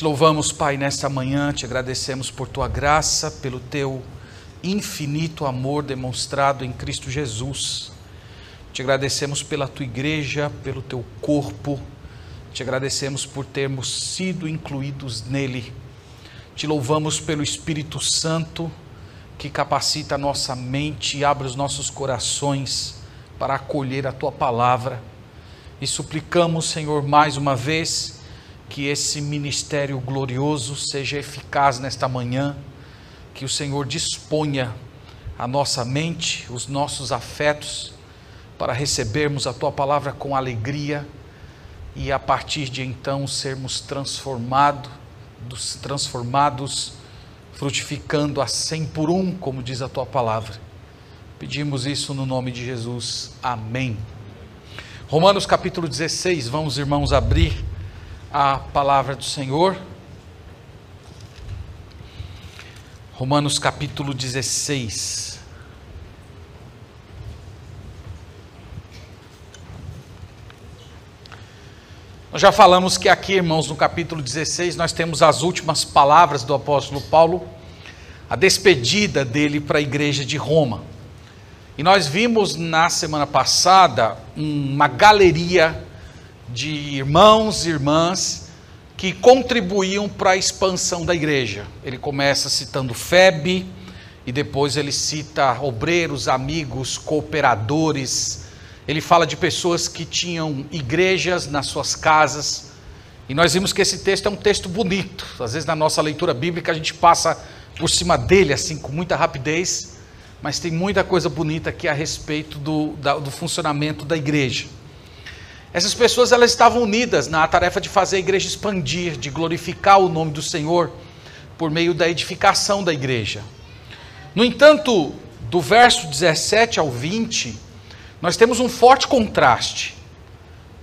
Te louvamos, Pai, nesta manhã, te agradecemos por tua graça, pelo teu infinito amor demonstrado em Cristo Jesus. Te agradecemos pela tua igreja, pelo teu corpo, te agradecemos por termos sido incluídos nele. Te louvamos pelo Espírito Santo que capacita a nossa mente e abre os nossos corações para acolher a tua palavra. E suplicamos, Senhor, mais uma vez, que esse ministério glorioso seja eficaz nesta manhã, que o Senhor disponha a nossa mente, os nossos afetos, para recebermos a tua palavra com alegria e a partir de então sermos transformados, transformados, frutificando a cem por um, como diz a tua palavra. Pedimos isso no nome de Jesus. Amém. Romanos capítulo 16, vamos irmãos abrir a palavra do Senhor. Romanos capítulo 16. Nós já falamos que aqui, irmãos, no capítulo 16, nós temos as últimas palavras do apóstolo Paulo, a despedida dele para a igreja de Roma. E nós vimos na semana passada uma galeria de irmãos e irmãs que contribuíam para a expansão da igreja. Ele começa citando Febe, e depois ele cita obreiros, amigos, cooperadores. Ele fala de pessoas que tinham igrejas nas suas casas. E nós vimos que esse texto é um texto bonito. Às vezes na nossa leitura bíblica a gente passa por cima dele assim com muita rapidez mas tem muita coisa bonita aqui a respeito do, da, do funcionamento da igreja. Essas pessoas elas estavam unidas na tarefa de fazer a igreja expandir, de glorificar o nome do Senhor por meio da edificação da igreja. No entanto, do verso 17 ao 20, nós temos um forte contraste.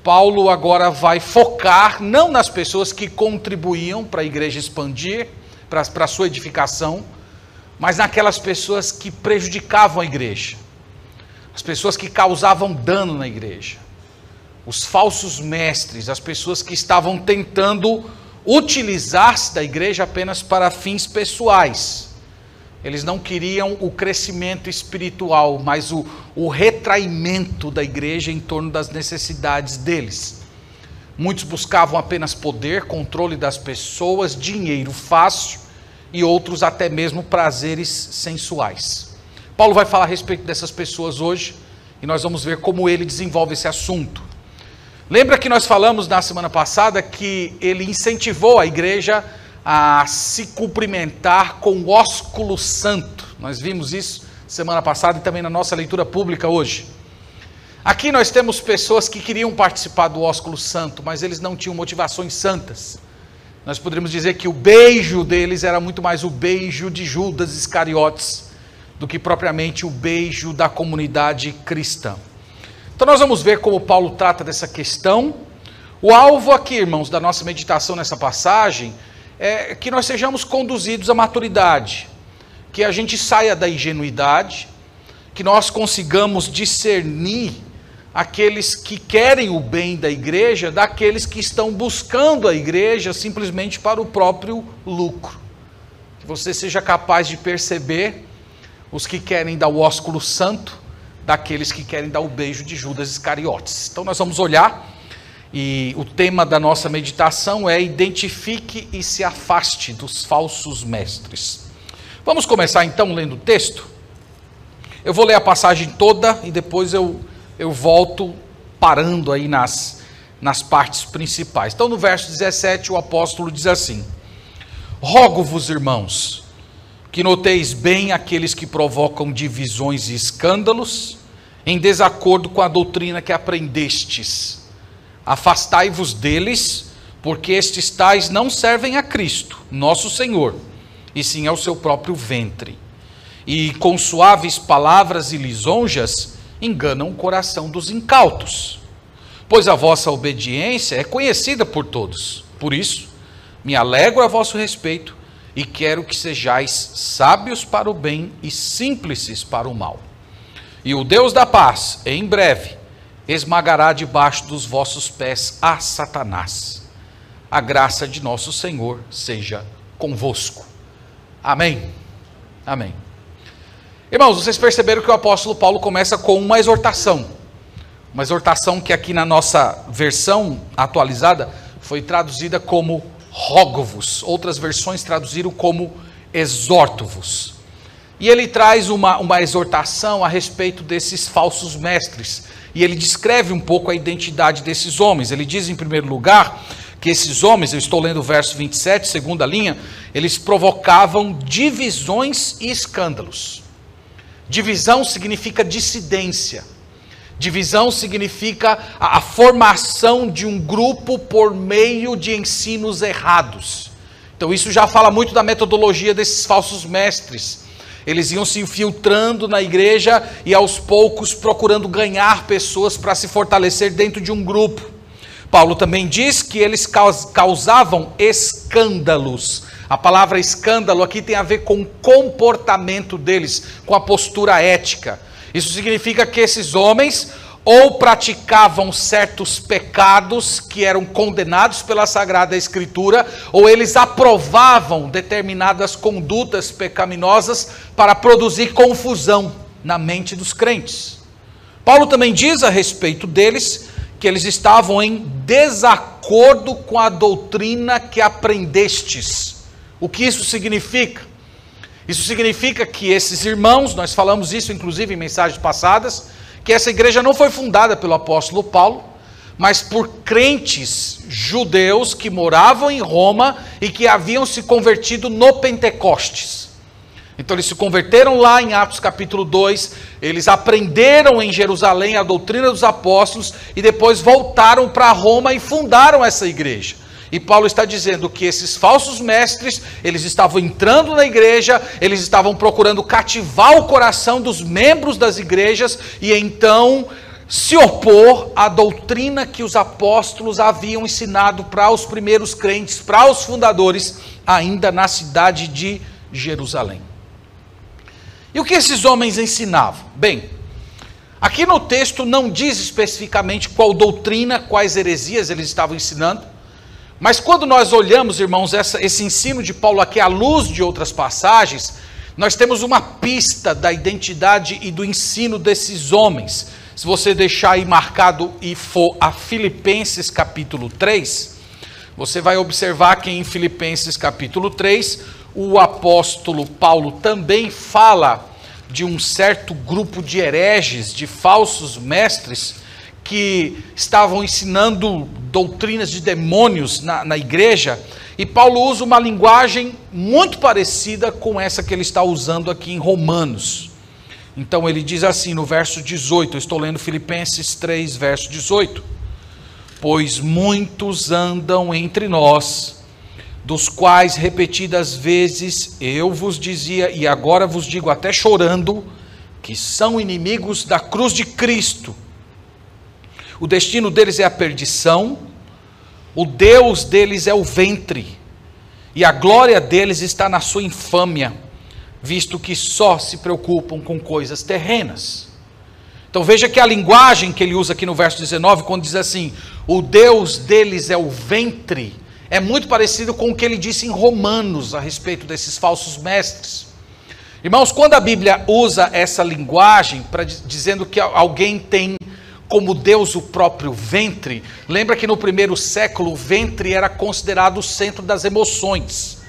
Paulo agora vai focar não nas pessoas que contribuíam para a igreja expandir, para, para a sua edificação, mas naquelas pessoas que prejudicavam a igreja, as pessoas que causavam dano na igreja, os falsos mestres, as pessoas que estavam tentando utilizar-se da igreja apenas para fins pessoais. Eles não queriam o crescimento espiritual, mas o, o retraimento da igreja em torno das necessidades deles. Muitos buscavam apenas poder, controle das pessoas, dinheiro fácil e outros até mesmo prazeres sensuais. Paulo vai falar a respeito dessas pessoas hoje e nós vamos ver como ele desenvolve esse assunto. Lembra que nós falamos na semana passada que ele incentivou a igreja a se cumprimentar com o ósculo santo. Nós vimos isso semana passada e também na nossa leitura pública hoje. Aqui nós temos pessoas que queriam participar do ósculo santo, mas eles não tinham motivações santas. Nós poderíamos dizer que o beijo deles era muito mais o beijo de Judas Iscariotes do que propriamente o beijo da comunidade cristã. Então nós vamos ver como Paulo trata dessa questão. O alvo aqui, irmãos, da nossa meditação nessa passagem é que nós sejamos conduzidos à maturidade, que a gente saia da ingenuidade, que nós consigamos discernir aqueles que querem o bem da igreja daqueles que estão buscando a igreja simplesmente para o próprio lucro. Que você seja capaz de perceber os que querem dar o ósculo santo daqueles que querem dar o beijo de Judas Iscariotes. Então nós vamos olhar e o tema da nossa meditação é identifique e se afaste dos falsos mestres. Vamos começar então lendo o texto? Eu vou ler a passagem toda e depois eu eu volto parando aí nas, nas partes principais. Então, no verso 17, o apóstolo diz assim: Rogo-vos, irmãos, que noteis bem aqueles que provocam divisões e escândalos, em desacordo com a doutrina que aprendestes. Afastai-vos deles, porque estes tais não servem a Cristo, nosso Senhor, e sim ao seu próprio ventre. E com suaves palavras e lisonjas, enganam o coração dos incautos. Pois a vossa obediência é conhecida por todos. Por isso, me alegro a vosso respeito e quero que sejais sábios para o bem e simples para o mal. E o Deus da paz, em breve, esmagará debaixo dos vossos pés a Satanás. A graça de nosso Senhor seja convosco. Amém. Amém. Irmãos, vocês perceberam que o apóstolo Paulo começa com uma exortação. Uma exortação que aqui na nossa versão atualizada foi traduzida como rogo-vos. Outras versões traduziram como exorto-vos. E ele traz uma, uma exortação a respeito desses falsos mestres. E ele descreve um pouco a identidade desses homens. Ele diz, em primeiro lugar, que esses homens, eu estou lendo o verso 27, segunda linha, eles provocavam divisões e escândalos. Divisão significa dissidência. Divisão significa a, a, formação de um grupo por meio de ensinos errados. Então, isso já fala muito da metodologia desses falsos mestres. Eles iam se infiltrando na igreja e aos poucos procurando ganhar pessoas para se fortalecer dentro de um grupo. Paulo também diz que eles causavam escândalos. A palavra escândalo aqui tem a ver com o comportamento deles, com a postura ética. Isso significa que esses homens ou praticavam certos pecados que eram condenados pela Sagrada Escritura, ou eles aprovavam determinadas condutas pecaminosas para produzir confusão na mente dos crentes. Paulo também diz a respeito deles que eles estavam em desacordo com a doutrina que aprendestes. O que isso significa? Isso significa que esses irmãos, nós falamos isso inclusive em mensagens passadas, que essa igreja não foi fundada pelo apóstolo Paulo, mas por crentes judeus que moravam em Roma e que haviam se convertido no Pentecostes. Então eles se converteram lá em Atos capítulo 2, eles aprenderam em Jerusalém a doutrina dos apóstolos e depois voltaram para Roma e fundaram essa igreja. E Paulo está dizendo que esses falsos mestres, eles estavam entrando na igreja, eles estavam procurando cativar o coração dos membros das igrejas e então se opor à doutrina que os apóstolos haviam ensinado para os primeiros crentes, para os fundadores, ainda na cidade de Jerusalém. E o que esses homens ensinavam? Bem, aqui no texto não diz especificamente qual doutrina, quais heresias eles estavam ensinando, mas quando nós olhamos, irmãos, essa, esse ensino de Paulo aqui à luz de outras passagens, nós temos uma pista da identidade e do ensino desses homens. Se você deixar aí marcado e for a Filipenses capítulo 3, você vai observar que em Filipenses capítulo 3, o apóstolo Paulo também fala de um certo grupo de hereges, de falsos mestres, que estavam ensinando doutrinas de demônios na, na igreja, e Paulo usa uma linguagem muito parecida com essa que ele está usando aqui em Romanos. Então ele diz assim no verso 18, eu estou lendo Filipenses 3, verso 18: Pois muitos andam entre nós, dos quais repetidas vezes eu vos dizia, e agora vos digo até chorando, que são inimigos da cruz de Cristo. O destino deles é a perdição, o Deus deles é o ventre, e a glória deles está na sua infâmia, visto que só se preocupam com coisas terrenas. Então veja que a linguagem que ele usa aqui no verso 19, quando diz assim: o Deus deles é o ventre, é muito parecido com o que ele disse em Romanos a respeito desses falsos mestres. Irmãos, quando a Bíblia usa essa linguagem para dizendo que alguém tem como Deus o próprio ventre, lembra que no primeiro século o ventre era considerado o centro das emoções.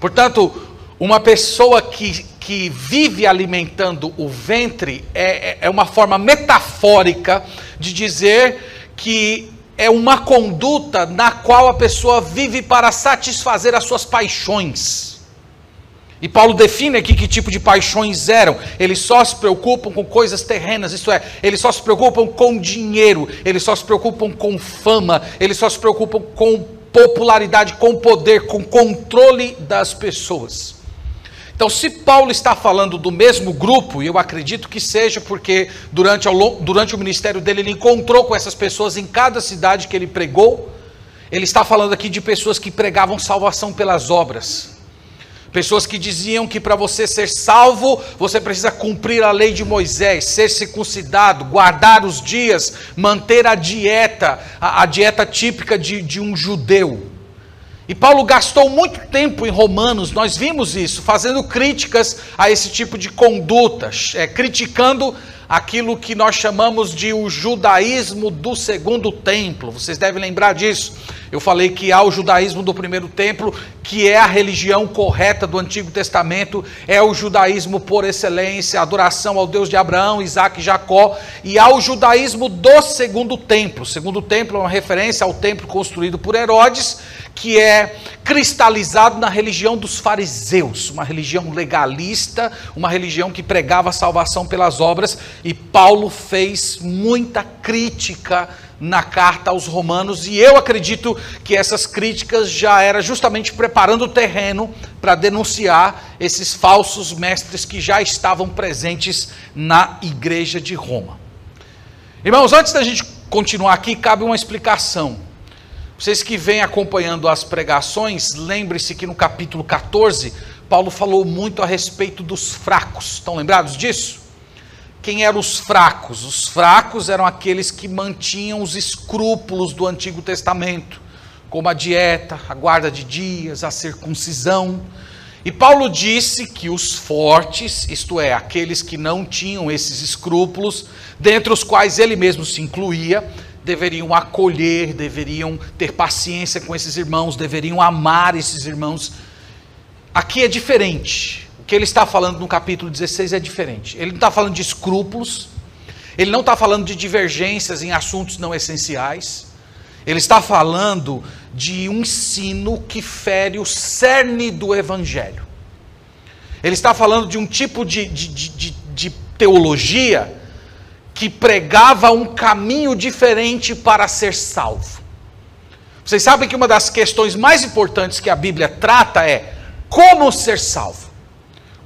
Portanto, uma pessoa que, que vive alimentando o ventre é, é, é uma forma metafórica de dizer que é uma conduta na qual a pessoa vive para satisfazer as suas paixões. E Paulo define aqui que tipo de paixões eram. Eles só se preocupam com coisas terrenas, isto é, eles só se preocupam com dinheiro, eles só se preocupam com fama, eles só se preocupam com popularidade, com poder, com controle das pessoas. Então, se Paulo está falando do mesmo grupo, e eu acredito que seja porque durante, durante o ministério dele ele encontrou com essas pessoas em cada cidade que ele pregou, ele está falando aqui de pessoas que pregavam salvação pelas obras. Pessoas que diziam que para você ser salvo, você precisa cumprir a lei de Moisés, ser circuncidado, guardar os dias, manter a dieta, a, a dieta típica de, de um judeu. E Paulo gastou muito tempo em Romanos, nós vimos isso, fazendo críticas a esse tipo de condutas, é, criticando aquilo que nós chamamos de o judaísmo do segundo templo. Vocês devem lembrar disso. Eu falei que há o judaísmo do primeiro templo, que é a religião correta do Antigo Testamento, é o judaísmo por excelência, adoração ao Deus de Abraão, Isaac e Jacó, e há o judaísmo do segundo templo. O segundo templo é uma referência ao templo construído por Herodes, que é cristalizado na religião dos fariseus, uma religião legalista, uma religião que pregava a salvação pelas obras, e Paulo fez muita crítica na carta aos romanos, e eu acredito que essas críticas já era justamente preparando o terreno para denunciar esses falsos mestres que já estavam presentes na igreja de Roma. Irmãos, antes da gente continuar aqui, cabe uma explicação. Vocês que vêm acompanhando as pregações, lembre-se que no capítulo 14, Paulo falou muito a respeito dos fracos. Estão lembrados disso? Quem eram os fracos? Os fracos eram aqueles que mantinham os escrúpulos do Antigo Testamento, como a dieta, a guarda de dias, a circuncisão. E Paulo disse que os fortes, isto é, aqueles que não tinham esses escrúpulos, dentre os quais ele mesmo se incluía, deveriam acolher, deveriam ter paciência com esses irmãos, deveriam amar esses irmãos. Aqui é diferente. Que ele está falando no capítulo 16 é diferente. Ele não está falando de escrúpulos, ele não está falando de divergências em assuntos não essenciais, ele está falando de um ensino que fere o cerne do evangelho. Ele está falando de um tipo de, de, de, de teologia que pregava um caminho diferente para ser salvo. Vocês sabem que uma das questões mais importantes que a Bíblia trata é como ser salvo,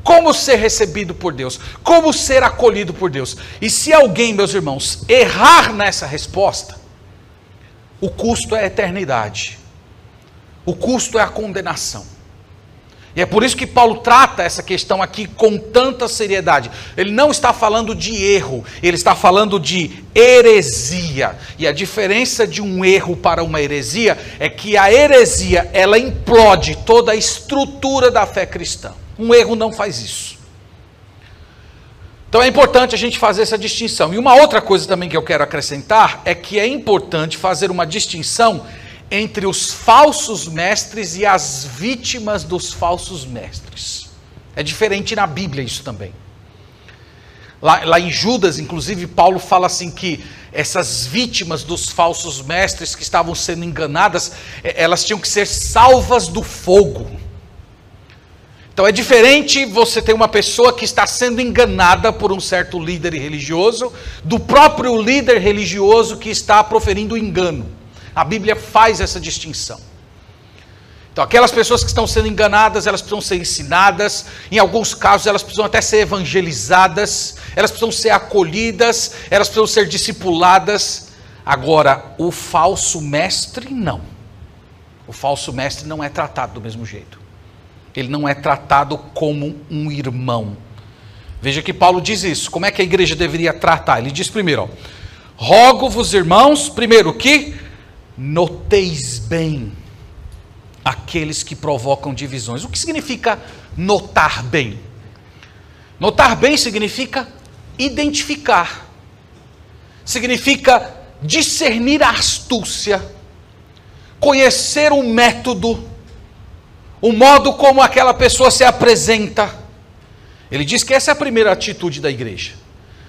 como ser recebido por Deus, como ser acolhido por Deus. E se alguém, meus irmãos, errar nessa resposta, o custo é a eternidade, o custo é a condenação. E é por isso que Paulo trata essa questão aqui com tanta seriedade. Ele não está falando de erro, ele está falando de heresia. E a diferença de um erro para uma heresia é que a heresia, ela implode toda a estrutura da fé cristã. Um erro não faz isso. Então é importante a gente fazer essa distinção. E uma outra coisa também que eu quero acrescentar é que é importante fazer uma distinção entre os falsos mestres e as vítimas dos falsos mestres. É diferente na Bíblia isso também. Lá, lá, em Judas, inclusive, Paulo fala assim que essas vítimas dos falsos mestres que estavam sendo enganadas, elas tinham que ser salvas do fogo. Então é diferente você ter uma pessoa que está sendo enganada por um certo líder religioso, do próprio líder religioso que está proferindo engano. A Bíblia faz essa distinção. Então, aquelas pessoas que estão sendo enganadas, elas precisam ser ensinadas, em alguns casos, elas precisam até ser evangelizadas, elas precisam ser acolhidas, elas precisam ser discipuladas. Agora, o falso mestre, não. O falso mestre não é tratado do mesmo jeito. Ele não é tratado como um irmão. Veja que Paulo diz isso. Como é que a igreja deveria tratar? Ele diz primeiro: rogo-vos, irmãos, primeiro que noteis bem aqueles que provocam divisões. O que significa notar bem? Notar bem significa identificar, significa discernir a astúcia, conhecer o método, o modo como aquela pessoa se apresenta. Ele diz que essa é a primeira atitude da igreja.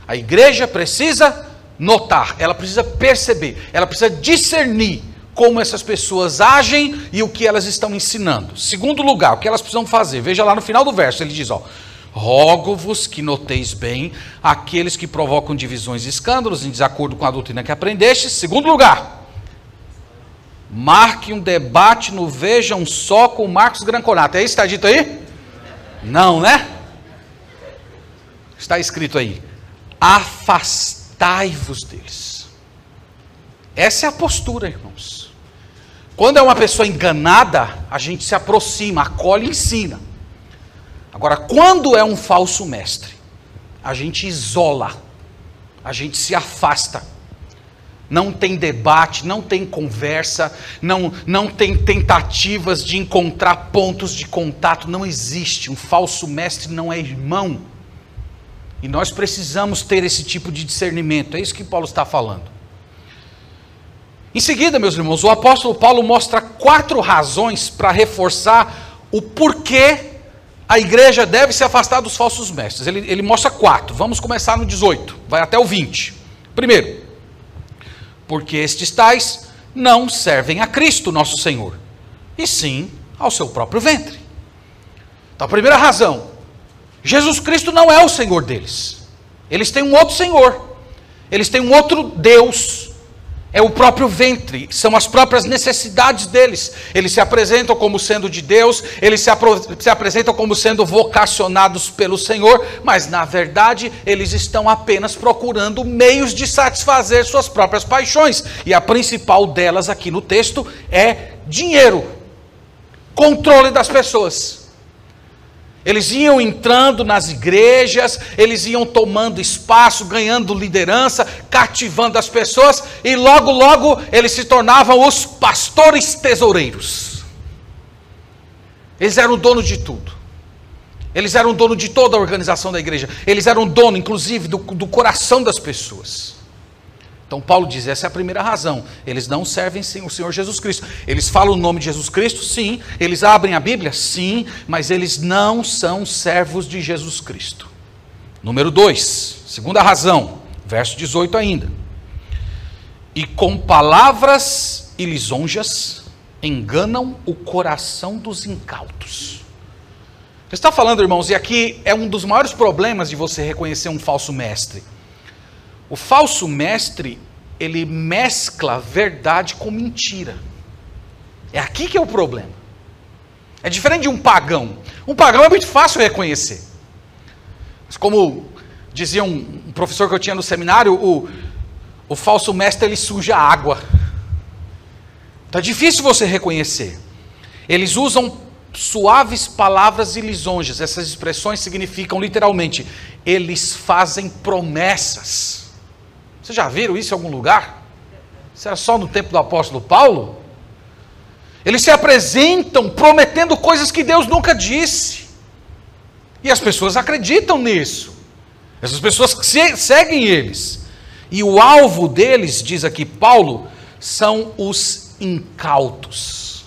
A igreja precisa notar, ela precisa perceber, ela precisa discernir como essas pessoas agem e o que elas estão ensinando. Segundo lugar, o que elas precisam fazer. Veja lá no final do verso, ele diz, ó: Rogo-vos que noteis bem aqueles que provocam divisões e escândalos em desacordo com a doutrina que aprendeste. Segundo lugar, marque um debate no Vejam Só com Marcos Granconato. É isso que está dito aí? Não, né? Está escrito aí. Afastai-vos deles. Essa é a postura, irmãos. Quando é uma pessoa enganada, a gente se aproxima, acolhe e ensina. Agora, quando é um falso mestre, a gente isola, a gente se afasta. Não tem debate, não tem conversa, não, não tem tentativas de encontrar pontos de contato, não existe. Um falso mestre não é irmão. E nós precisamos ter esse tipo de discernimento, é isso que Paulo está falando. Em seguida, meus irmãos, o apóstolo Paulo mostra quatro razões para reforçar o porquê a igreja deve se afastar dos falsos mestres. Ele, ele mostra quatro. Vamos começar no 18, vai até o 20. Primeiro, porque estes tais não servem a Cristo, nosso Senhor, e sim ao seu próprio ventre. Então, a primeira razão, Jesus Cristo não é o Senhor deles. Eles têm um outro Senhor. Eles têm um outro Deus é o próprio ventre, são as próprias necessidades deles. Eles se apresentam como sendo de Deus, eles se, se, apresentam como sendo vocacionados pelo Senhor, mas na verdade eles estão apenas procurando meios de satisfazer suas próprias paixões. E a principal delas aqui no texto é dinheiro, controle das pessoas. Eles iam entrando nas igrejas, eles iam tomando espaço, ganhando liderança, cativando as pessoas, e logo, logo eles se tornavam os pastores tesoureiros. Eles eram dono de tudo. Eles eram dono de toda a organização da igreja. Eles eram dono, inclusive, do, do coração das pessoas. Então Paulo diz, essa é a primeira razão. Eles não servem sim o Senhor Jesus Cristo. Eles falam o nome de Jesus Cristo, sim. Eles abrem a Bíblia, sim, mas eles não são servos de Jesus Cristo. Número 2, segunda razão, verso 18 ainda. E com palavras e lisonjas enganam o coração dos incautos. Está falando, irmãos, e aqui é um dos maiores problemas de você reconhecer um falso mestre o falso mestre, ele mescla verdade com mentira. É aqui que é o problema. É diferente de um pagão. Um pagão é muito fácil reconhecer. Mas como dizia um, professor que eu tinha no seminário, o, o falso mestre ele suja a água. Então é difícil você reconhecer. Eles usam suaves palavras e lisonjas. Essas expressões significam literalmente, eles fazem promessas. Vocês já viram isso em algum lugar? Isso era só no tempo do apóstolo Paulo? Eles se apresentam prometendo coisas que Deus nunca disse. E as pessoas acreditam nisso. Essas pessoas seguem eles. E o alvo deles, diz aqui Paulo, são os incautos.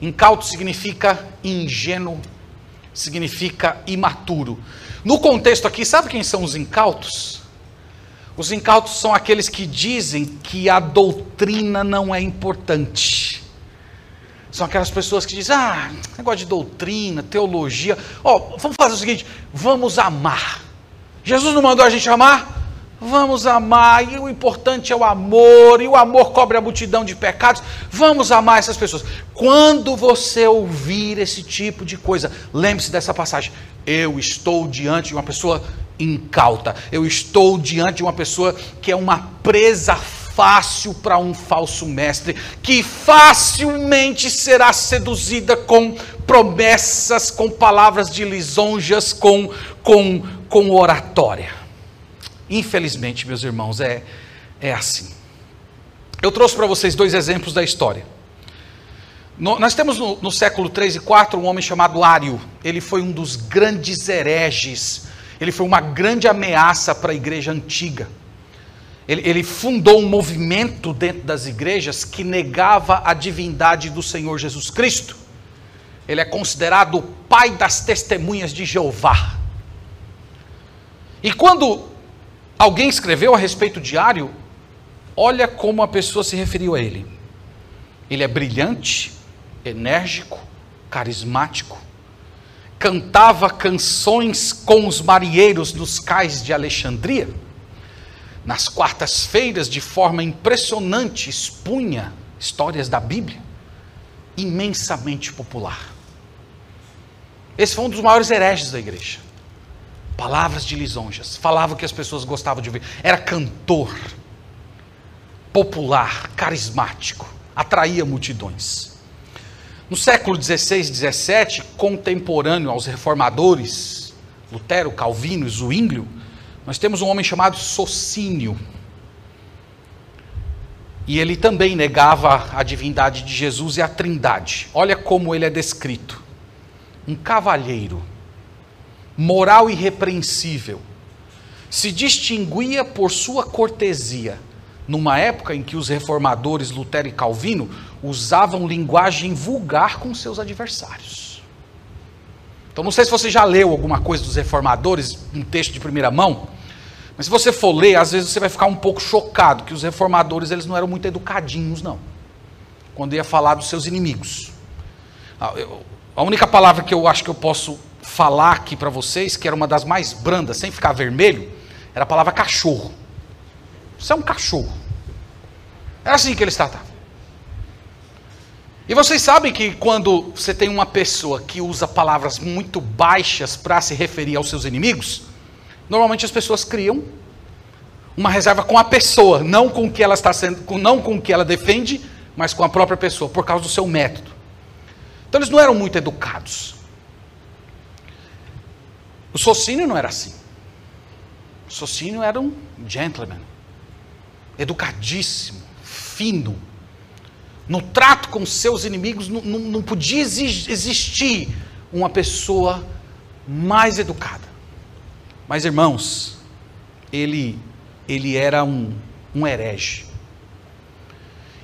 Incauto significa ingênuo, significa imaturo. No contexto aqui, sabe quem são os incautos? Os incautos são aqueles que dizem que a doutrina não é importante. São aquelas pessoas que dizem: ah, negócio de doutrina, teologia. Ó, oh, vamos fazer o seguinte: vamos amar. Jesus não mandou a gente amar? Vamos amar, e o importante é o amor, e o amor cobre a multidão de pecados. Vamos amar essas pessoas. Quando você ouvir esse tipo de coisa, lembre-se dessa passagem. Eu estou diante de uma pessoa incauta. Eu estou diante de uma pessoa que é uma presa fácil para um falso mestre, que facilmente será seduzida com promessas, com palavras de lisonjas, com, com, com oratória. Infelizmente, meus irmãos, é, é assim. Eu trouxe para vocês dois exemplos da história. No, nós temos no, no século 3 e 4 um homem chamado Ário. Ele foi um dos grandes hereges ele foi uma grande ameaça para a igreja antiga. Ele, ele, fundou um movimento dentro das igrejas que negava a divindade do Senhor Jesus Cristo. Ele é considerado o pai das testemunhas de Jeová. E quando alguém escreveu a respeito de Ário, olha como a pessoa se referiu a ele. Ele é brilhante, enérgico, carismático, cantava canções com os marinheiros dos cais de Alexandria. Nas quartas-feiras, de forma impressionante, expunha histórias da Bíblia, imensamente popular. Esse foi um dos maiores hereges da igreja. Palavras de lisonjas, falava o que as pessoas gostavam de ouvir. Era cantor, popular, carismático, atraía multidões. No século XVI e XVII, contemporâneo aos reformadores, Lutero, Calvino e Zwinglio, nós temos um homem chamado Sociniano. E ele também negava a divindade de Jesus e a trindade. Olha como ele é descrito: um cavalheiro, moral irrepreensível, se distinguia por sua cortesia, numa época em que os reformadores Lutero e Calvino usavam linguagem vulgar com seus adversários. Então, não sei se você já leu alguma coisa dos reformadores, um texto de primeira mão, mas se você for ler, às vezes você vai ficar um pouco chocado que os reformadores eles não eram muito educadinhos, não. Quando ia falar dos seus inimigos. Ah, a única palavra que eu acho que eu posso falar aqui para vocês, que era uma das mais brandas, sem ficar vermelho, era a palavra cachorro. Você é um cachorro. Era assim que eles tratavam. E vocês sabem que quando você tem uma pessoa que usa palavras muito baixas para se referir aos seus inimigos, Normalmente as pessoas criam uma reserva com a pessoa, não com o que ela está sendo, não com o que ela defende, mas com a própria pessoa, por causa do seu método. Então eles não eram muito educados. O Socinio não era assim. O Socinio era um gentleman, educadíssimo, fino. No trato com seus inimigos não, não, não podia existir uma pessoa mais educada. Mas irmãos, ele, ele era um, um herege.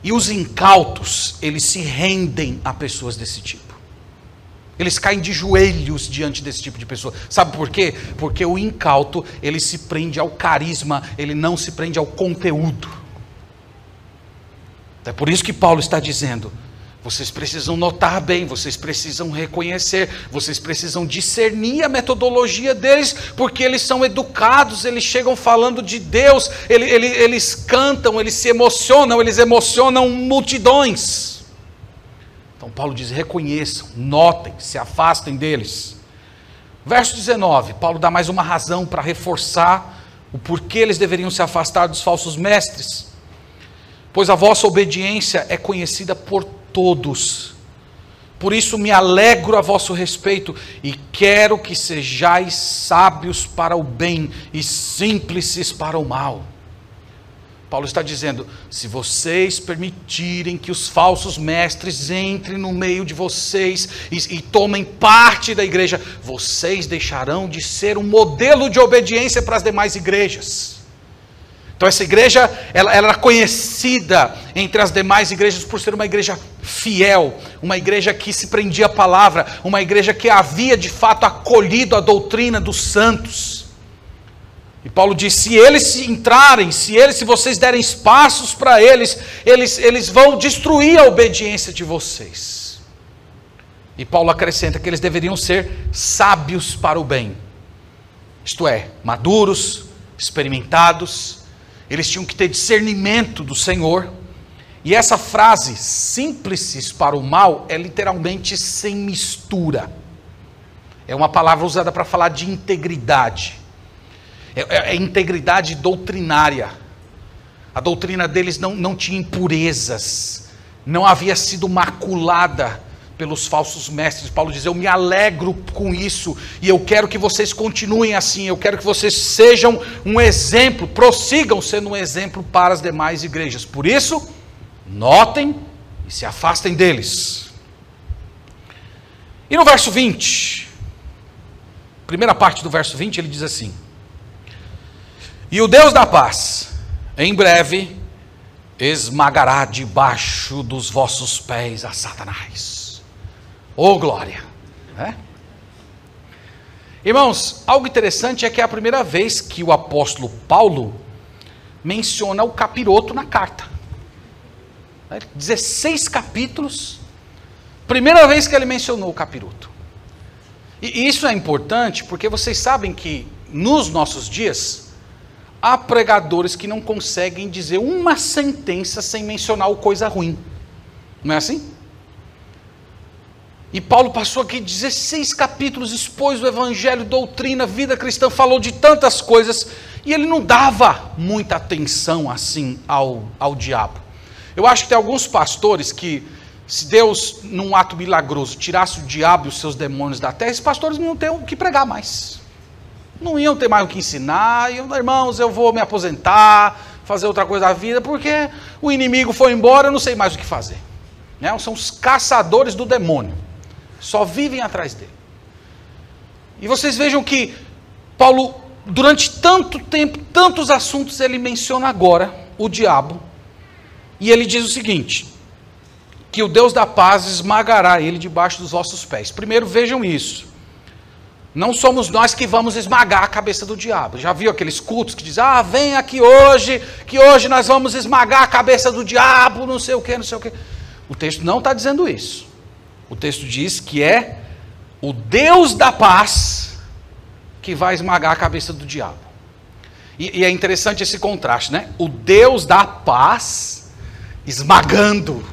E os incautos, eles se rendem a pessoas desse tipo. Eles caem de joelhos diante desse tipo de pessoa. Sabe por quê? Porque o incauto, ele se prende ao carisma, ele não se prende ao conteúdo. É por isso que Paulo está dizendo: vocês precisam notar bem, vocês precisam reconhecer, vocês precisam discernir a metodologia deles, porque eles são educados, eles chegam falando de Deus, eles, eles, eles cantam, eles se emocionam, eles emocionam multidões. Então Paulo diz: reconheçam, notem, se afastem deles. Verso 19, Paulo dá mais uma razão para reforçar o porquê eles deveriam se afastar dos falsos mestres. Pois a vossa obediência é conhecida por todos. Por isso me alegro a vosso respeito e quero que sejais sábios para o bem e simples para o mal. Paulo está dizendo: se vocês permitirem que os falsos mestres entrem no meio de vocês e, e, tomem parte da igreja, vocês deixarão de ser um modelo de obediência para as demais igrejas. Então essa igreja, ela, ela era conhecida entre as demais igrejas por ser uma igreja fiel, uma igreja que se prendia à palavra, uma igreja que havia de fato acolhido a doutrina dos santos. E Paulo diz: se eles entrarem, se eles, se vocês derem espaços para eles, eles, eles vão destruir a obediência de vocês. E Paulo acrescenta que eles deveriam ser sábios para o bem, isto é, maduros, experimentados, eles tinham que ter discernimento do Senhor. E essa frase, simples para o mal, é literalmente sem mistura. É uma palavra usada para falar de integridade. É, é, é, integridade doutrinária. A doutrina deles não, não tinha impurezas, não havia sido maculada pelos falsos mestres. Paulo diz: Eu me alegro com isso e eu quero que vocês continuem assim. Eu quero que vocês sejam um exemplo, prossigam sendo um exemplo para as demais igrejas. Por isso, notem e se afastem deles. E no verso 20, primeira parte do verso 20, ele diz assim: E o Deus da paz, em breve, esmagará debaixo dos vossos pés a Satanás. Oh, glória! É? Irmãos, algo interessante é que é a primeira vez que o apóstolo Paulo menciona o capiroto na carta. 16 capítulos, primeira vez que ele mencionou o capiroto. E isso é importante porque vocês sabem que nos nossos dias há pregadores que não conseguem dizer uma sentença sem mencionar o coisa ruim. Não é assim? E Paulo passou aqui 16 capítulos, expôs o evangelho, doutrina, vida cristã, falou de tantas coisas, e ele não dava muita atenção assim ao, ao diabo. Eu acho que tem alguns pastores que, se Deus, num ato milagroso, tirasse o diabo e os seus demônios da terra, esses pastores não iam ter o que pregar mais. Não iam ter mais o que ensinar, e, irmãos, eu vou me aposentar, fazer outra coisa da vida, porque o inimigo foi embora, eu não sei mais o que fazer. Né? São os caçadores do demônio. Só vivem atrás dele. E vocês vejam que Paulo, durante tanto tempo, tantos assuntos, ele menciona agora o diabo. E ele diz o seguinte: que o Deus da paz esmagará ele debaixo dos vossos pés. Primeiro vejam isso. Não somos nós que vamos esmagar a cabeça do diabo. Já viu aqueles cultos que dizem: "Ah, vem aqui hoje, que hoje nós vamos esmagar a cabeça do diabo", não sei o que, não sei o que. O texto não está dizendo isso. O texto diz que é o Deus da paz que vai esmagar a cabeça do diabo. E, e é interessante esse contraste, né? O Deus da paz esmagando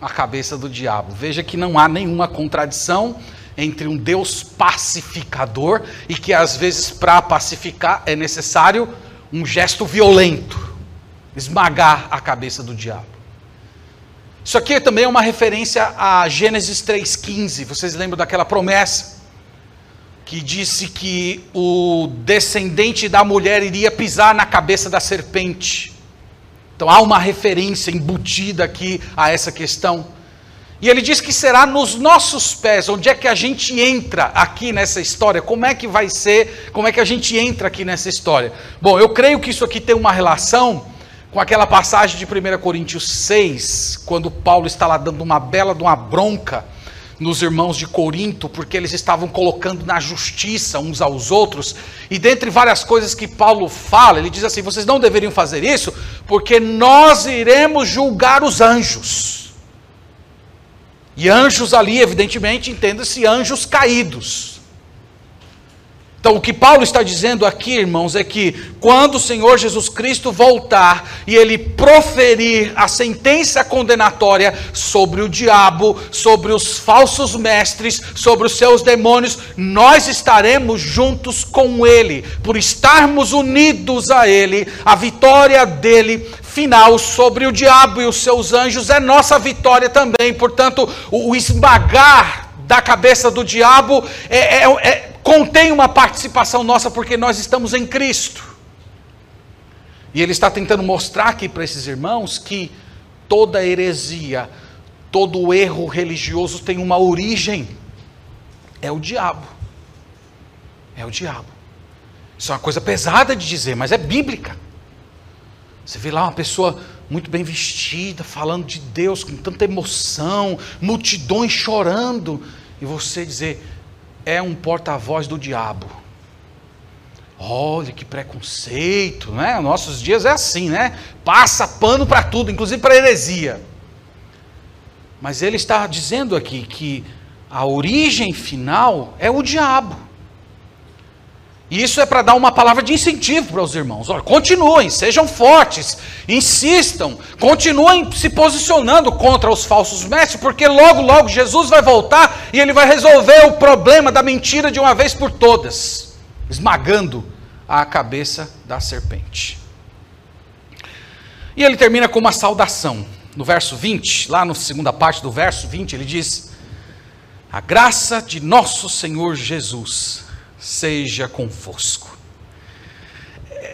a cabeça do diabo. Veja que não há nenhuma contradição entre um Deus pacificador e que às vezes para pacificar é necessário um gesto violento, esmagar a cabeça do diabo. Isso aqui também é uma referência a Gênesis 3,15. Vocês lembram daquela promessa? Que disse que o descendente da mulher iria pisar na cabeça da serpente. Então há uma referência embutida aqui a essa questão. E ele diz que será nos nossos pés, onde é que a gente entra aqui nessa história, como é que vai ser, como é que a gente entra aqui nessa história. Bom, eu creio que isso aqui tem uma relação com aquela passagem de 1 Coríntios 6, quando Paulo está lá dando uma bela de uma bronca nos irmãos de Corinto, porque eles estavam colocando na justiça uns aos outros, e dentre várias coisas que Paulo fala, ele diz assim: vocês não deveriam fazer isso, porque nós iremos julgar os anjos. E anjos ali, evidentemente, entenda-se anjos caídos. Então, o que Paulo está dizendo aqui, irmãos, é que quando o Senhor Jesus Cristo voltar e ele proferir a sentença condenatória sobre o diabo, sobre os falsos mestres, sobre os seus demônios, nós estaremos juntos com ele, por estarmos unidos a ele, a vitória dele final sobre o diabo e os seus anjos é nossa vitória também. Portanto, o, esmagar da cabeça do diabo é, é, é contém uma participação nossa porque nós estamos em Cristo. E ele está tentando mostrar aqui para esses irmãos que toda heresia, todo erro religioso tem uma origem. É o diabo. É o diabo. Isso é uma coisa pesada de dizer, mas é bíblica. Você vê lá uma pessoa muito bem vestida, falando de Deus com tanta emoção, multidões chorando, e você dizer, é um porta-voz do diabo. Olha que preconceito, né? Nossos dias é assim, né? Passa pano para tudo, inclusive para heresia. Mas ele está dizendo aqui que a origem final é o diabo. E isso é para dar uma palavra de incentivo para os irmãos. Olha, continuem, sejam fortes, insistam, continuem se posicionando contra os falsos mestres, porque logo, logo Jesus vai voltar e ele vai resolver o problema da mentira de uma vez por todas, esmagando a cabeça da serpente. E ele termina com uma saudação. No verso 20, lá na segunda parte do verso 20, ele diz: A graça de nosso Senhor Jesus seja convosco.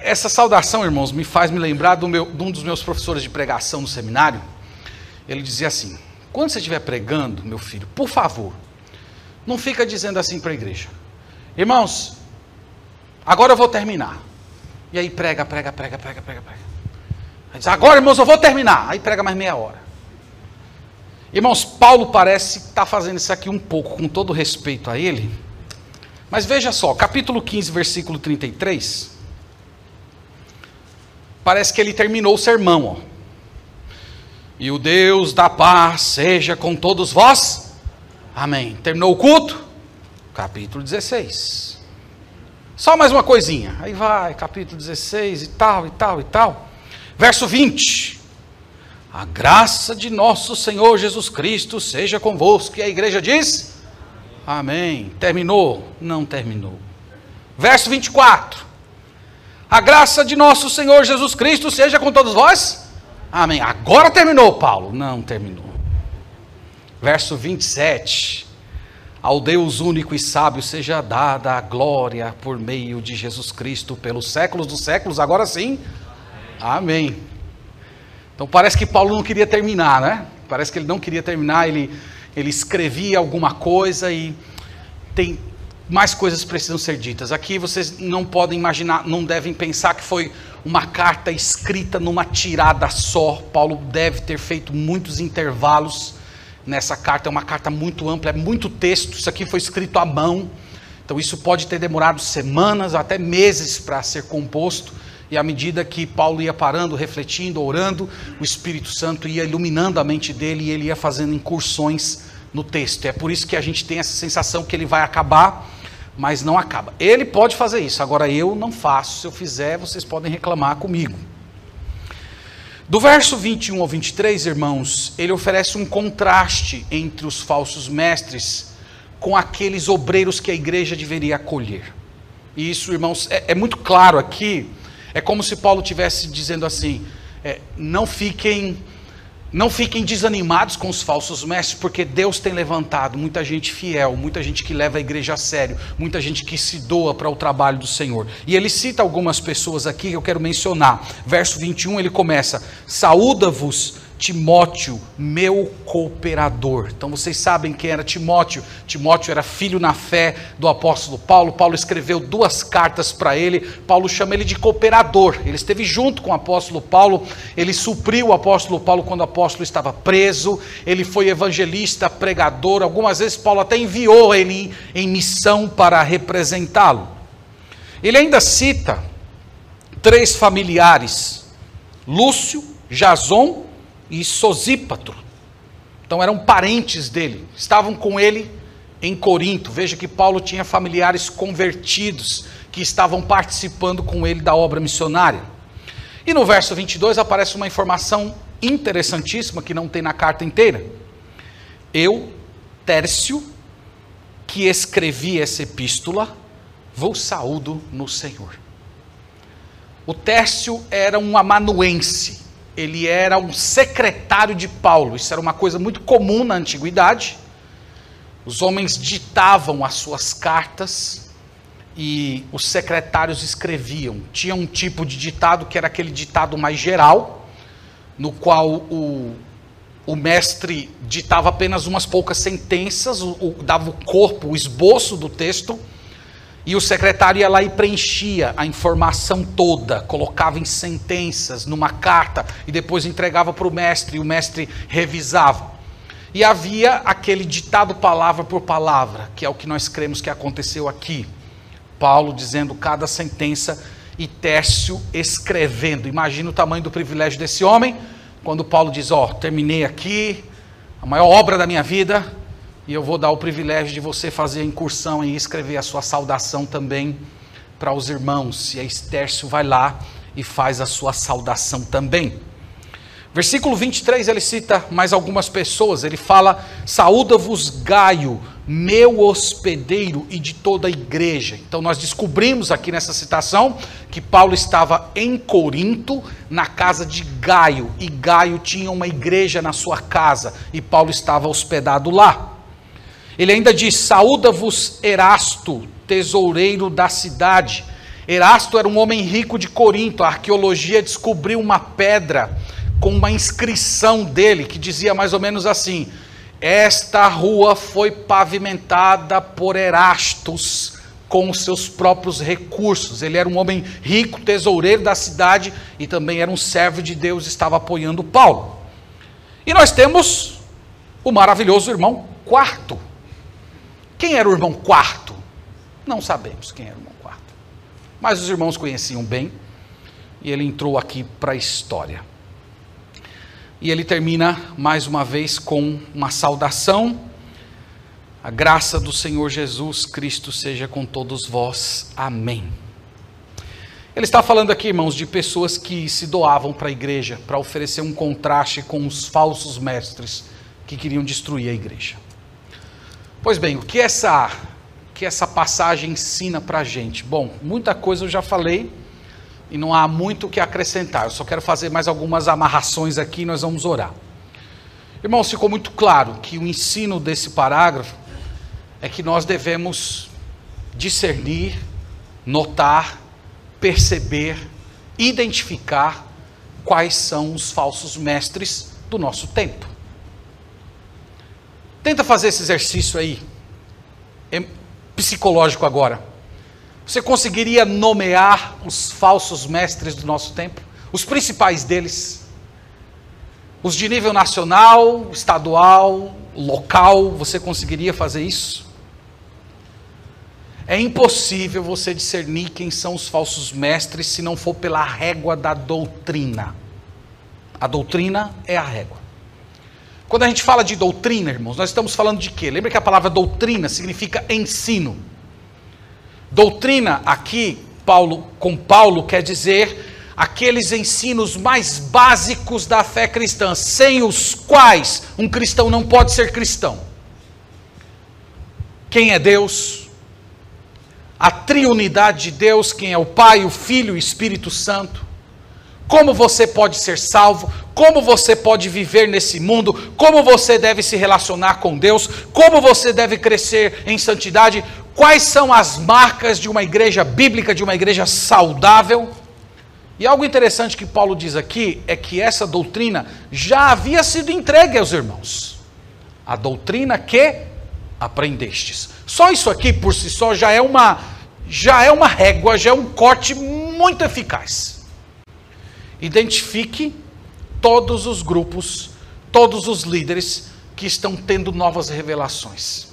Essa saudação, irmãos, me faz me lembrar meu, de um dos meus professores de pregação no seminário. Ele dizia assim: quando você estiver pregando, meu filho, por favor, não fica dizendo assim para a igreja, irmãos, agora eu vou terminar. E aí prega, prega, prega, prega, prega, prega. Aí diz, agora, irmãos, eu vou terminar. Aí prega mais meia hora. Irmãos, Paulo parece estar tá fazendo isso aqui um pouco, com todo respeito a ele, mas veja só, capítulo 15, versículo 33. Parece que ele terminou o sermão, ó. E o Deus da paz seja com todos vós. Amém. Terminou o culto? Capítulo 16. Só mais uma coisinha. Aí vai, capítulo 16 e tal, e tal, e tal. Verso 20. A graça de nosso Senhor Jesus Cristo seja convosco. E a igreja diz: Amém. Terminou? Não terminou. Verso 24. A graça de nosso Senhor Jesus Cristo seja com todos vós. Amém. Agora terminou, Paulo. Não terminou. Verso 27. Ao Deus único e sábio seja dada a glória por meio de Jesus Cristo pelos séculos dos séculos. Agora sim. Amém. Então parece que Paulo não queria terminar, né? Parece que ele não queria terminar, ele, ele escrevia alguma coisa e tem mais coisas precisam ser ditas. Aqui vocês não podem imaginar, não devem pensar que foi uma carta escrita numa tirada só. Paulo deve ter feito muitos intervalos nessa carta, é uma carta muito ampla, é muito texto. Isso aqui foi escrito à mão. Então isso pode ter demorado semanas, até meses para ser composto. E à medida que Paulo ia parando, refletindo, orando, o Espírito Santo ia iluminando a mente dele e ele ia fazendo incursões no texto. É por isso que a gente tem essa sensação que ele vai acabar, mas não acaba. Ele pode fazer isso, agora eu não faço. Se eu fizer, vocês podem reclamar comigo. Do verso 21 ao 23, irmãos, ele oferece um contraste entre os falsos mestres com aqueles obreiros que a igreja deveria acolher. E isso, irmãos, é, é muito claro aqui é como se Paulo tivesse dizendo assim: é, não fiquem não fiquem desanimados com os falsos mestres, porque Deus tem levantado muita gente fiel, muita gente que leva a igreja a sério, muita gente que se doa para o trabalho do Senhor. E ele cita algumas pessoas aqui que eu quero mencionar. Verso 21 ele começa: Saúda-vos Timóteo, meu cooperador. Então vocês sabem quem era Timóteo. Timóteo era filho na fé do apóstolo Paulo. Paulo escreveu duas cartas para ele. Paulo chama ele de cooperador. Ele esteve junto com o apóstolo Paulo. Ele supriu o apóstolo Paulo quando o apóstolo estava preso. Ele foi evangelista, pregador. Algumas vezes Paulo até enviou ele em missão para representá-lo. Ele ainda cita três familiares: Lúcio, Jason e Sosípatro. Então eram parentes dele, estavam com ele em Corinto. Veja que Paulo tinha familiares convertidos que estavam participando com ele da obra missionária. E no verso 22 aparece uma informação interessantíssima que não tem na carta inteira. Eu, Tércio, que escrevi essa epístola, vos saúdo no Senhor. O Tércio era um amanuense, ele era um secretário de Paulo. Isso era uma coisa muito comum na antiguidade. Os homens ditavam as suas cartas e os secretários escreviam. Tinha um tipo de ditado que era aquele ditado mais geral, no qual o, o mestre ditava apenas umas poucas sentenças, o, o, dava o corpo, o esboço do texto e o secretário ia lá e preenchia a informação toda, colocava em sentenças, numa carta, e depois entregava para o mestre, e o mestre revisava. E havia aquele ditado palavra por palavra, que é o que nós cremos que aconteceu aqui. Paulo dizendo cada sentença e Tércio escrevendo. Imagina o tamanho do privilégio desse homem, quando Paulo diz: Ó, oh, terminei aqui, a maior obra da minha vida, e eu vou dar o privilégio de você fazer a incursão e escrever a sua saudação também para os irmãos. E a Estércio vai lá e faz a sua saudação também. Versículo 23 ele cita mais algumas pessoas. Ele fala: Saúda-vos Gaio, meu hospedeiro e de toda a igreja. Então nós descobrimos aqui nessa citação que Paulo estava em Corinto, na casa de Gaio, e Gaio tinha uma igreja na sua casa, e Paulo estava hospedado lá. Ele ainda diz: Saúda-vos Erasto, tesoureiro da cidade. Erasto era um homem rico de Corinto. A arqueologia descobriu uma pedra com uma inscrição dele que dizia mais ou menos assim: Esta rua foi pavimentada por Erastos com os seus próprios recursos. Ele era um homem rico, tesoureiro da cidade e também era um servo de Deus, estava apoiando Paulo. E nós temos o maravilhoso irmão Quarto, quem era o irmão quarto? Não sabemos quem era o irmão quarto. Mas os irmãos conheciam bem e ele entrou aqui para a história. E ele termina mais uma vez com uma saudação. A graça do Senhor Jesus Cristo seja com todos vós. Amém. Ele está falando aqui, irmãos, de pessoas que se doavam para a igreja para oferecer um contraste com os falsos mestres que queriam destruir a igreja. Pois bem, o que essa, que essa passagem ensina para a gente? Bom, muita coisa eu já falei e não há muito o que acrescentar. Eu só quero fazer mais algumas amarrações aqui e nós vamos orar. Irmãos, ficou muito claro que o ensino desse parágrafo é que nós devemos discernir, notar, perceber, identificar quais são os falsos mestres do nosso tempo. Tenta fazer esse exercício aí, é psicológico agora. Você conseguiria nomear os falsos mestres do nosso tempo? Os principais deles? Os de nível nacional, estadual, local, você conseguiria fazer isso? É impossível você discernir quem são os falsos mestres se não for pela régua da doutrina. A doutrina é a régua. Quando a gente fala de doutrina, irmãos, nós estamos falando de quê? Lembra que a palavra doutrina significa ensino. Doutrina aqui, Paulo, com Paulo, quer dizer aqueles ensinos mais básicos da fé cristã, sem os quais um cristão não pode ser cristão. Quem é Deus? a triunidade de Deus, quem é o Pai, o Filho e o Espírito Santo. Como você pode ser salvo, como você pode viver nesse mundo, como você deve se relacionar com Deus, como você deve crescer em santidade, quais são as marcas de uma igreja bíblica, de uma igreja saudável. E algo interessante que Paulo diz aqui é que essa doutrina já havia sido entregue aos irmãos. A doutrina que aprendestes. Só isso aqui por si só já é uma já é uma régua, já é um corte muito eficaz. Identifique todos os grupos, todos os líderes que estão tendo novas revelações,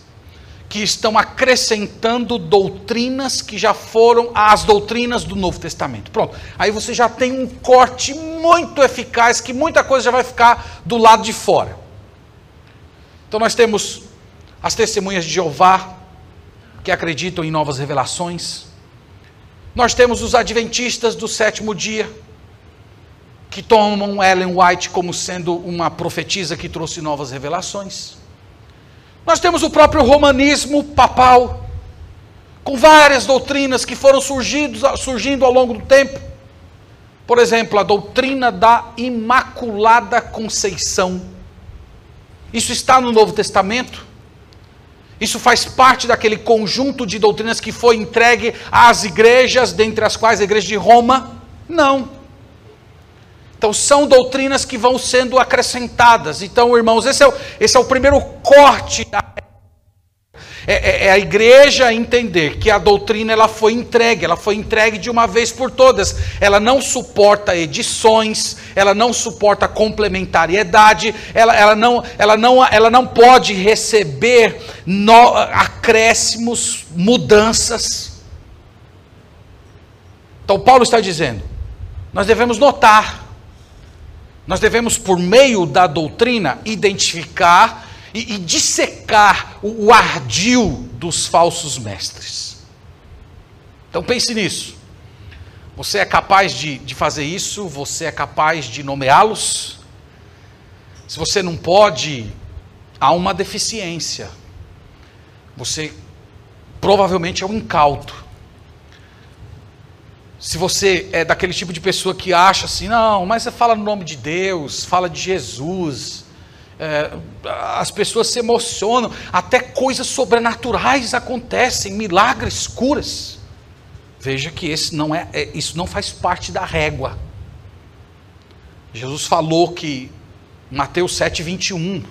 que estão acrescentando doutrinas que já foram as doutrinas do Novo Testamento. Pronto. Aí você já tem um corte muito eficaz que muita coisa já vai ficar do lado de fora. Então nós temos as testemunhas de Jeová, que acreditam em novas revelações. Nós temos os adventistas do sétimo dia, que tomam Ellen White como sendo uma profetisa que trouxe novas revelações. Nós temos o próprio romanismo papal, com várias doutrinas que foram surgindo, surgindo ao longo do tempo. Por exemplo, a doutrina da Imaculada Conceição. Isso está no Novo Testamento. Isso faz parte daquele conjunto de doutrinas que foi entregue às igrejas, dentre as quais a igreja de Roma? Não. Então são doutrinas que vão sendo acrescentadas. Então, irmãos, esse é o, esse é o primeiro corte da é, é, é, a igreja entender que a doutrina ela foi entregue, ela foi entregue de uma vez por todas. Ela não suporta edições, ela não suporta complementariedade, ela, ela, não, ela, não, ela não pode receber no, acréscimos, mudanças. Então Paulo está dizendo, nós devemos notar, nós devemos, por meio da doutrina, identificar e, e dissecar o, o ardil dos falsos mestres. Então pense nisso. Você é capaz de, de fazer isso? Você é capaz de nomeá-los? Se você não pode, há uma deficiência. Você provavelmente é um incauto. Se você é daquele tipo de pessoa que acha assim, não, mas você fala no nome de Deus, fala de Jesus, é, as pessoas se emocionam, até coisas sobrenaturais acontecem, milagres, curas. Veja que esse não é, é, isso não faz parte da régua. Jesus falou que, Mateus 7, 21,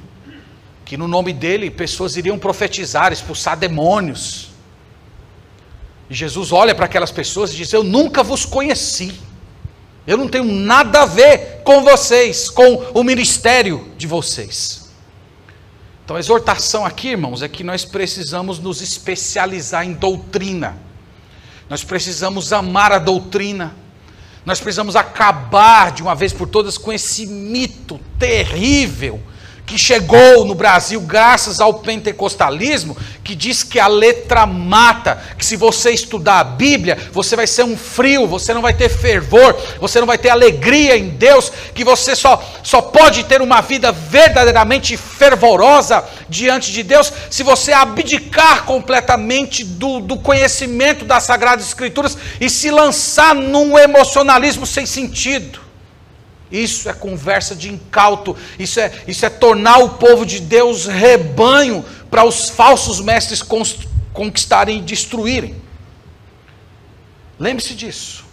que no nome dele pessoas iriam profetizar, expulsar demônios. E Jesus olha para aquelas pessoas e diz: Eu nunca vos conheci. Eu não tenho nada a ver com vocês, com o ministério de vocês. Então a exortação aqui, irmãos, é que nós precisamos nos especializar em doutrina. Nós precisamos amar a doutrina. Nós precisamos acabar de uma vez por todas com esse mito terrível que chegou no Brasil graças ao pentecostalismo, que diz que a letra mata, que se você estudar a Bíblia, você vai ser um frio, você não vai ter fervor, você não vai ter alegria em Deus, que você só, só pode ter uma vida verdadeiramente fervorosa diante de Deus se você abdicar completamente do, do conhecimento das Sagradas Escrituras e se lançar num emocionalismo sem sentido. Isso é conversa de incauto, isso é, isso é tornar o povo de Deus rebanho para os falsos mestres conquistarem e destruírem. Lembre-se disso.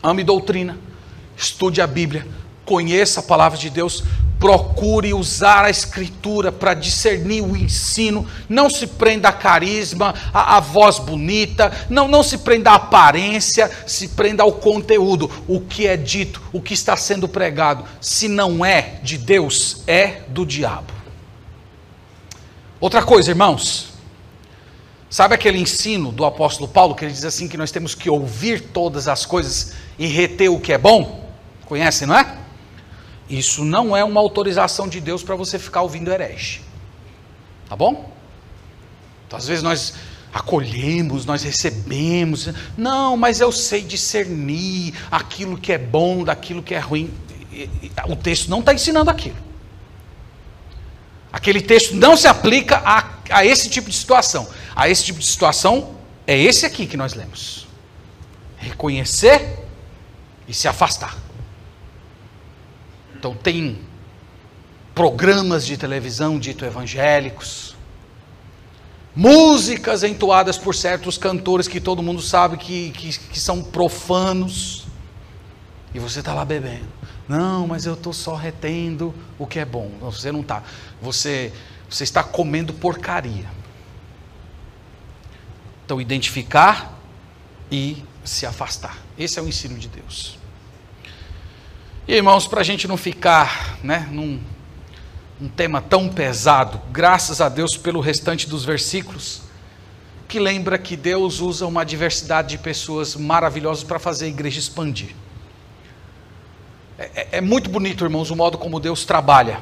Ame doutrina, estude a Bíblia, conheça a palavra de Deus, procure usar a escritura para discernir o ensino, não se prenda a carisma, a, a, voz bonita, não, não se prenda à aparência, se prenda ao conteúdo, o que é dito, o que está sendo pregado, se não é de Deus, é do diabo. Outra coisa, irmãos, sabe aquele ensino do apóstolo Paulo que ele diz assim que nós temos que ouvir todas as coisas e reter o que é bom? Conhece, não é? Isso não é uma autorização de Deus para você ficar ouvindo herege. Tá bom? Então, às vezes nós acolhemos, nós recebemos. Não, mas eu sei discernir aquilo que é bom daquilo que é ruim. O texto não está ensinando aquilo. Aquele texto não se aplica a, a esse tipo de situação. A esse tipo de situação é esse aqui que nós lemos: reconhecer e se afastar. Então, tem programas de televisão dito evangélicos, músicas entoadas por certos cantores que todo mundo sabe que, que, que são profanos, e você está lá bebendo. Não, mas eu estou só retendo o que é bom. Você não está. Você, você está comendo porcaria. Então, identificar e se afastar. Esse é o ensino de Deus. E irmãos, para a gente não ficar né, num um tema tão pesado, graças a Deus pelo restante dos versículos, que lembra que Deus usa uma diversidade de pessoas maravilhosas para fazer a igreja expandir. É, é, é muito bonito, irmãos, o modo como Deus trabalha.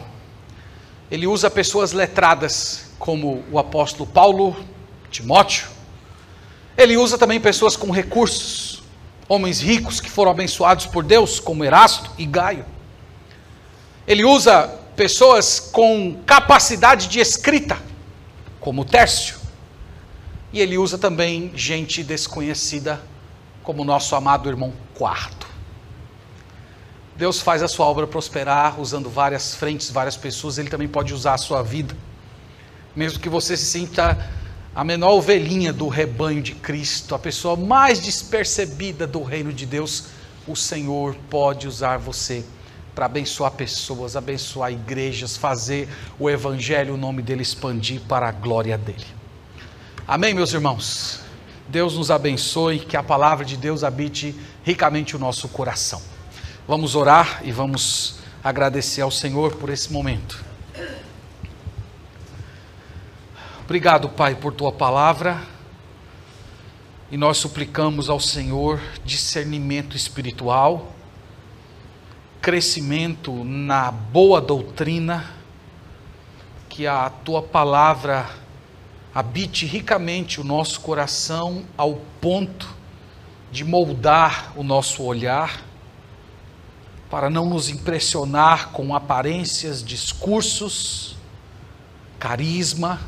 Ele usa pessoas letradas, como o apóstolo Paulo, Timóteo. Ele usa também pessoas com recursos, homens ricos que foram abençoados por Deus, como Erasto e Gaio. Ele usa pessoas com capacidade de escrita, como Tércio. E ele usa também gente desconhecida, como nosso amado irmão Quarto. Deus faz a sua obra prosperar usando várias frentes, várias pessoas, ele também pode usar a sua vida. Mesmo que você se sinta a menor ovelhinha do rebanho de Cristo, a pessoa mais despercebida do reino de Deus, o Senhor pode usar você para abençoar pessoas, abençoar igrejas, fazer o evangelho, o nome dele expandir para a glória dele. Amém, meus irmãos. Deus nos abençoe, que a palavra de Deus habite ricamente o nosso coração. Vamos orar e vamos agradecer ao Senhor por esse momento. Obrigado, Pai, por tua palavra. E nós suplicamos ao Senhor discernimento espiritual, crescimento na boa doutrina, que a tua palavra habite ricamente o nosso coração ao ponto de moldar o nosso olhar, para não nos impressionar com aparências, discursos, carisma,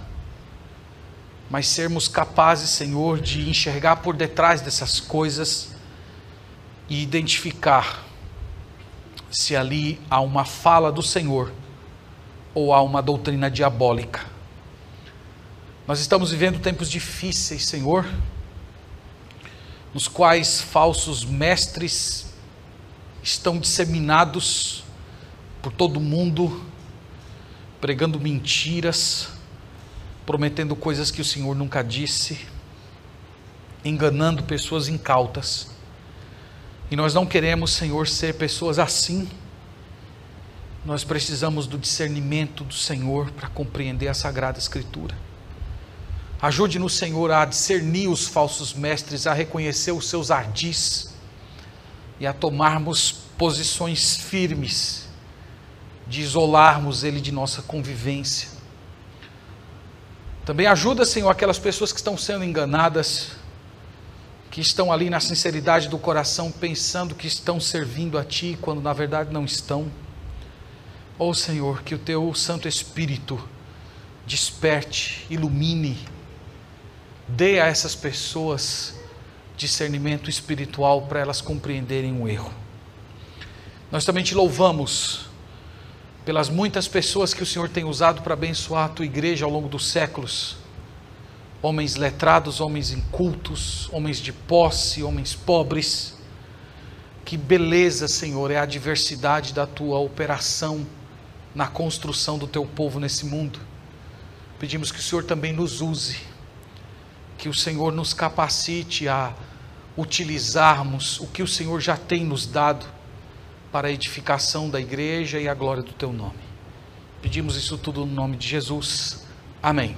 mas sermos capazes, Senhor, de enxergar por detrás dessas coisas e identificar se ali há uma fala do Senhor ou há uma doutrina diabólica. Nós estamos vivendo tempos difíceis, Senhor, nos quais falsos mestres estão disseminados por todo mundo, pregando mentiras, prometendo coisas que o Senhor nunca disse, enganando pessoas incautas. E nós não queremos, Senhor, ser pessoas assim. Nós precisamos do discernimento do Senhor para compreender a Sagrada Escritura. Ajude-nos, Senhor, a discernir os falsos mestres, a reconhecer os seus ardis e a tomarmos posições firmes, de isolarmos ele de nossa convivência também ajuda, Senhor, aquelas pessoas que estão sendo enganadas, que estão ali na sinceridade do coração, pensando que estão servindo a Ti, quando na verdade não estão. Oh Senhor, que o Teu Santo Espírito desperte, ilumine, dê a essas pessoas discernimento espiritual para elas compreenderem o erro. Nós também te louvamos pelas muitas pessoas que o Senhor tem usado para abençoar a tua igreja ao longo dos séculos. Homens letrados, homens incultos, homens de posse, homens pobres, Que beleza, Senhor, é a diversidade da tua operação na construção do teu povo nesse mundo. Pedimos que o Senhor também nos use, que o Senhor nos capacite a utilizarmos o que o Senhor já tem nos dado para a edificação da igreja e a glória do teu nome. Pedimos isso tudo no nome de Jesus. Amém.